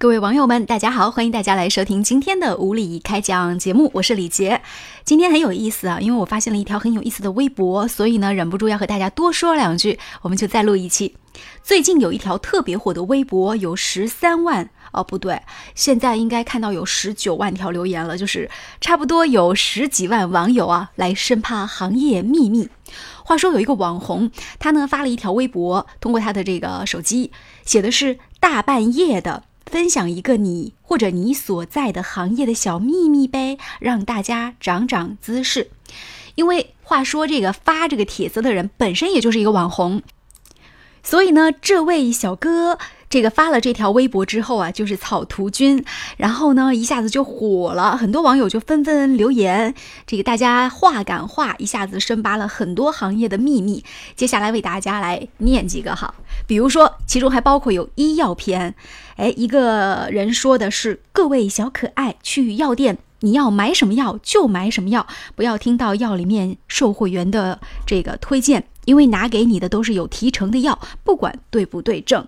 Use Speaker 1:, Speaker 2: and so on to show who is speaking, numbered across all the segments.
Speaker 1: 各位网友们，大家好，欢迎大家来收听今天的无理开讲节目，我是李杰。今天很有意思啊，因为我发现了一条很有意思的微博，所以呢，忍不住要和大家多说两句，我们就再录一期。最近有一条特别火的微博，有十三万哦，不对，现在应该看到有十九万条留言了，就是差不多有十几万网友啊来深扒行业秘密。话说有一个网红，他呢发了一条微博，通过他的这个手机写的是大半夜的。分享一个你或者你所在的行业的小秘密呗，让大家长长姿势。因为话说这个发这个帖子的人本身也就是一个网红，所以呢，这位小哥。这个发了这条微博之后啊，就是草图君，然后呢一下子就火了，很多网友就纷纷留言，这个大家话赶话，一下子深扒了很多行业的秘密。接下来为大家来念几个哈，比如说其中还包括有医药篇，哎，一个人说的是各位小可爱，去药店你要买什么药就买什么药，不要听到药里面售货员的这个推荐，因为拿给你的都是有提成的药，不管对不对症。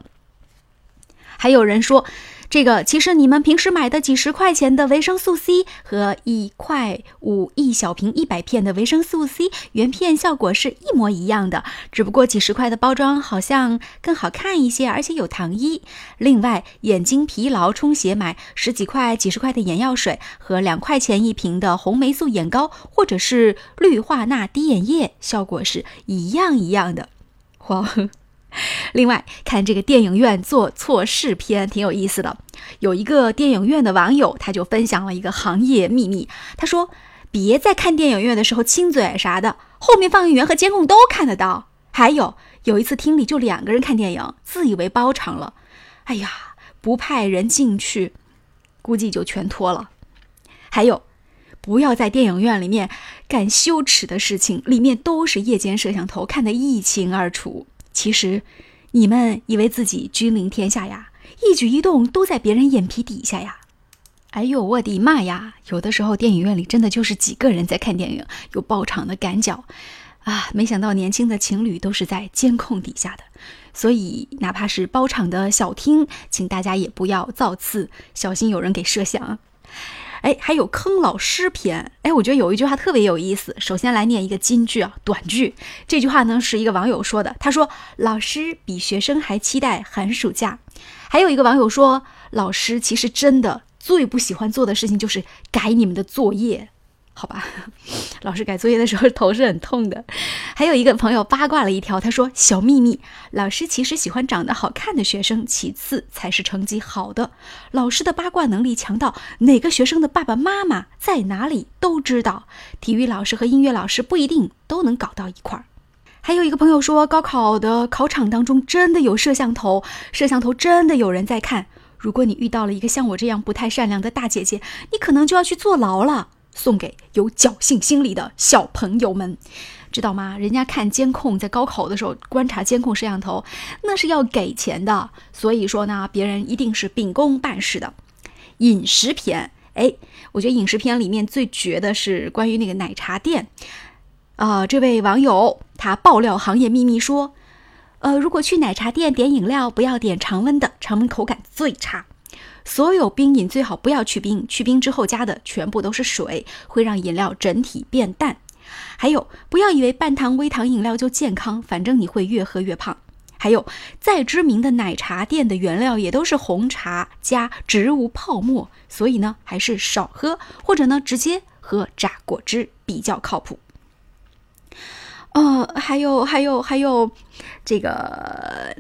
Speaker 1: 还有人说，这个其实你们平时买的几十块钱的维生素 C 和一块五一小瓶一百片的维生素 C 原片效果是一模一样的，只不过几十块的包装好像更好看一些，而且有糖衣。另外，眼睛疲劳充血买十几块、几十块的眼药水和两块钱一瓶的红霉素眼膏，或者是氯化钠滴眼液，效果是一样一样的。哇！另外，看这个电影院做错事片挺有意思的。有一个电影院的网友，他就分享了一个行业秘密。他说：“别在看电影院的时候亲嘴啥的，后面放映员和监控都看得到。”还有，有一次厅里就两个人看电影，自以为包场了，哎呀，不派人进去，估计就全脱了。还有，不要在电影院里面干羞耻的事情，里面都是夜间摄像头，看得一清二楚。其实，你们以为自己君临天下呀，一举一动都在别人眼皮底下呀。哎呦，我的妈呀！有的时候电影院里真的就是几个人在看电影，有爆场的赶脚啊！没想到年轻的情侣都是在监控底下的，所以哪怕是包场的小厅，请大家也不要造次，小心有人给设想。哎，还有坑老师篇。哎，我觉得有一句话特别有意思。首先来念一个金句啊，短句。这句话呢是一个网友说的，他说：“老师比学生还期待寒暑假。”还有一个网友说：“老师其实真的最不喜欢做的事情就是改你们的作业。”好吧，老师改作业的时候头是很痛的。还有一个朋友八卦了一条，他说：“小秘密，老师其实喜欢长得好看的学生，其次才是成绩好的。老师的八卦能力强到哪个学生的爸爸妈妈在哪里都知道。体育老师和音乐老师不一定都能搞到一块儿。”还有一个朋友说，高考的考场当中真的有摄像头，摄像头真的有人在看。如果你遇到了一个像我这样不太善良的大姐姐，你可能就要去坐牢了。送给有侥幸心理的小朋友们，知道吗？人家看监控，在高考的时候观察监控摄像头，那是要给钱的。所以说呢，别人一定是秉公办事的。饮食篇，哎，我觉得饮食篇里面最绝的是关于那个奶茶店。啊，这位网友他爆料行业秘密说，呃，如果去奶茶店点饮料，不要点常温的，常温口感最差。所有冰饮最好不要去冰，去冰之后加的全部都是水，会让饮料整体变淡。还有，不要以为半糖、微糖饮料就健康，反正你会越喝越胖。还有，再知名的奶茶店的原料也都是红茶加植物泡沫，所以呢，还是少喝，或者呢，直接喝榨果汁比较靠谱。呃，还有，还有，还有，这个。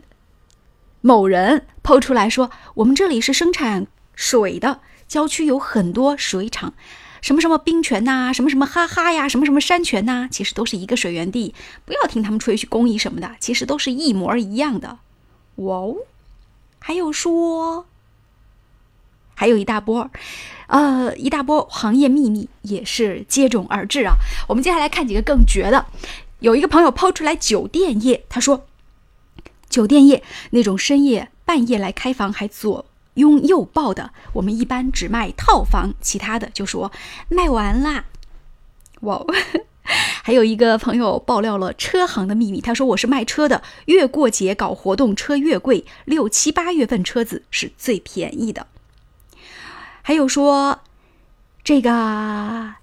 Speaker 1: 某人抛出来说：“我们这里是生产水的，郊区有很多水厂，什么什么冰泉呐，什么什么哈哈呀，什么什么山泉呐，其实都是一个水源地。不要听他们吹嘘工艺什么的，其实都是一模一样的。”哇哦，还有说，还有一大波，呃，一大波行业秘密也是接踵而至啊。我们接下来看几个更绝的。有一个朋友抛出来酒店业，他说。酒店业那种深夜半夜来开房还左拥右抱的，我们一般只卖套房，其他的就说卖完啦。哇，还有一个朋友爆料了车行的秘密，他说我是卖车的，越过节搞活动车越贵，六七八月份车子是最便宜的。还有说，这个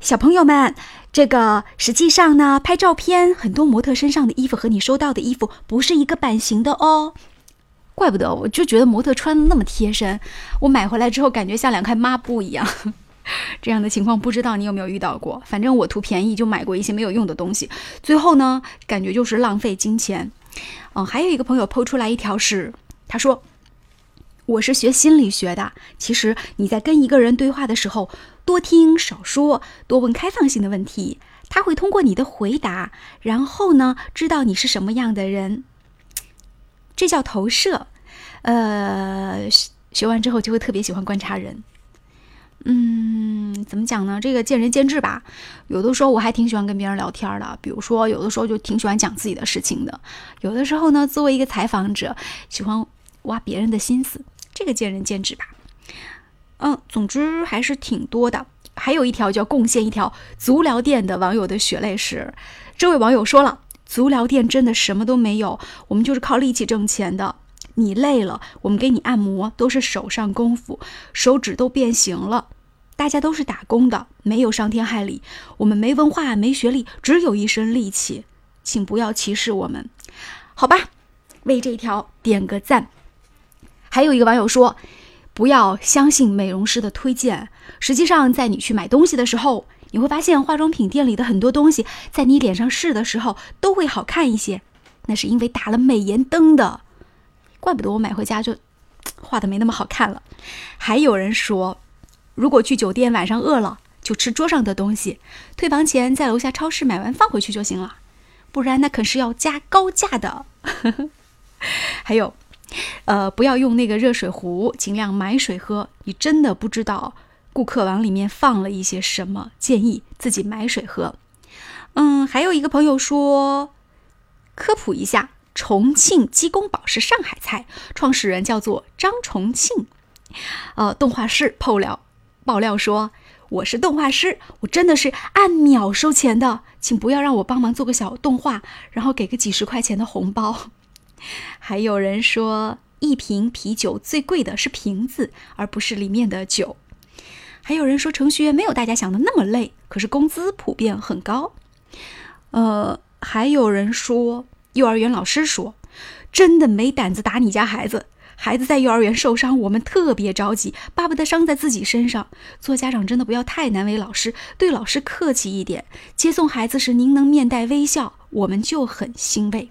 Speaker 1: 小朋友们，这个实际上呢，拍照片很多模特身上的衣服和你收到的衣服不是一个版型的哦。怪不得，我就觉得模特穿的那么贴身，我买回来之后感觉像两块抹布一样。这样的情况不知道你有没有遇到过？反正我图便宜就买过一些没有用的东西，最后呢，感觉就是浪费金钱。嗯，还有一个朋友抛出来一条是，他说：“我是学心理学的，其实你在跟一个人对话的时候，多听少说，多问开放性的问题，他会通过你的回答，然后呢，知道你是什么样的人。这叫投射。呃，学完之后就会特别喜欢观察人。”嗯，怎么讲呢？这个见仁见智吧。有的时候我还挺喜欢跟别人聊天的，比如说有的时候就挺喜欢讲自己的事情的。有的时候呢，作为一个采访者，喜欢挖别人的心思，这个见仁见智吧。嗯，总之还是挺多的。还有一条叫贡献一条足疗店的网友的血泪史。这位网友说了，足疗店真的什么都没有，我们就是靠力气挣钱的。你累了，我们给你按摩，都是手上功夫，手指都变形了。大家都是打工的，没有伤天害理。我们没文化，没学历，只有一身力气，请不要歧视我们，好吧？为这一条点个赞。还有一个网友说，不要相信美容师的推荐。实际上，在你去买东西的时候，你会发现化妆品店里的很多东西，在你脸上试的时候都会好看一些，那是因为打了美颜灯的。怪不得我买回家就画的没那么好看了。还有人说。如果去酒店晚上饿了，就吃桌上的东西，退房前在楼下超市买完放回去就行了，不然那可是要加高价的。还有，呃，不要用那个热水壶，尽量买水喝。你真的不知道顾客往里面放了一些什么，建议自己买水喝。嗯，还有一个朋友说，科普一下，重庆鸡公煲是上海菜，创始人叫做张重庆，呃，动画师透了。爆料说我是动画师，我真的是按秒收钱的，请不要让我帮忙做个小动画，然后给个几十块钱的红包。还有人说一瓶啤酒最贵的是瓶子，而不是里面的酒。还有人说程序员没有大家想的那么累，可是工资普遍很高。呃，还有人说幼儿园老师说真的没胆子打你家孩子。孩子在幼儿园受伤，我们特别着急，巴不得伤在自己身上。做家长真的不要太难为老师，对老师客气一点。接送孩子时，您能面带微笑，我们就很欣慰。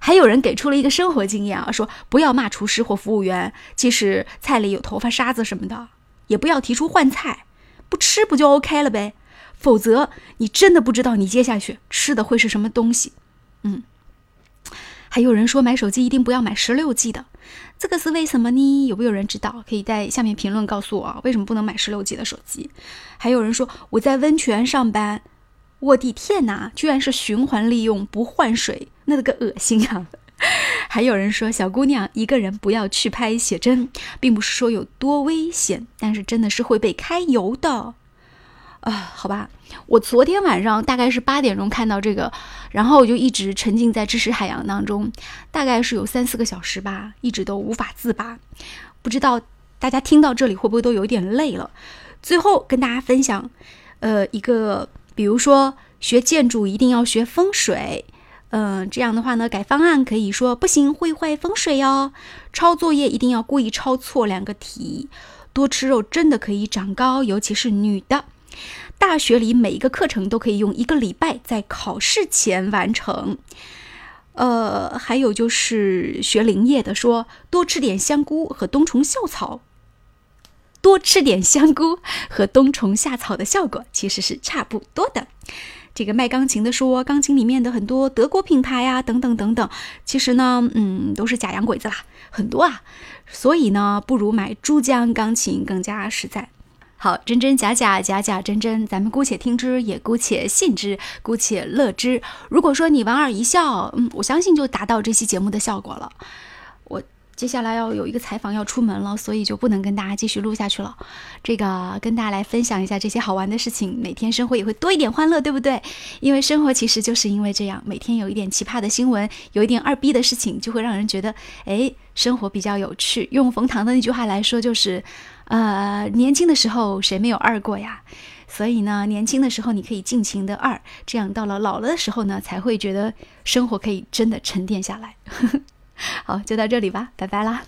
Speaker 1: 还有人给出了一个生活经验啊，说不要骂厨师或服务员，即使菜里有头发、沙子什么的，也不要提出换菜，不吃不就 OK 了呗？否则你真的不知道你接下去吃的会是什么东西。嗯。还有人说买手机一定不要买十六 G 的，这个是为什么呢？有没有人知道？可以在下面评论告诉我啊，为什么不能买十六 G 的手机？还有人说我在温泉上班，我的天哪，居然是循环利用不换水，那个恶心啊！还有人说小姑娘一个人不要去拍写真，并不是说有多危险，但是真的是会被开油的。啊，好吧，我昨天晚上大概是八点钟看到这个，然后我就一直沉浸在知识海洋当中，大概是有三四个小时吧，一直都无法自拔。不知道大家听到这里会不会都有点累了？最后跟大家分享，呃，一个，比如说学建筑一定要学风水，嗯，这样的话呢，改方案可以说不行，会坏风水哦。抄作业一定要故意抄错两个题，多吃肉真的可以长高，尤其是女的。大学里每一个课程都可以用一个礼拜在考试前完成。呃，还有就是学林业的说，多吃点香菇和冬虫夏草，多吃点香菇和冬虫夏草的效果其实是差不多的。这个卖钢琴的说，钢琴里面的很多德国品牌啊，等等等等，其实呢，嗯，都是假洋鬼子啦，很多啊。所以呢，不如买珠江钢琴更加实在。好，真真假假，假假真真，咱们姑且听之，也姑且信之，姑且乐之。如果说你莞尔一笑，嗯，我相信就达到这期节目的效果了。接下来要有一个采访要出门了，所以就不能跟大家继续录下去了。这个跟大家来分享一下这些好玩的事情，每天生活也会多一点欢乐，对不对？因为生活其实就是因为这样，每天有一点奇葩的新闻，有一点二逼的事情，就会让人觉得，哎，生活比较有趣。用冯唐的那句话来说，就是，呃，年轻的时候谁没有二过呀？所以呢，年轻的时候你可以尽情的二，这样到了老了的时候呢，才会觉得生活可以真的沉淀下来。好，就到这里吧，拜拜啦。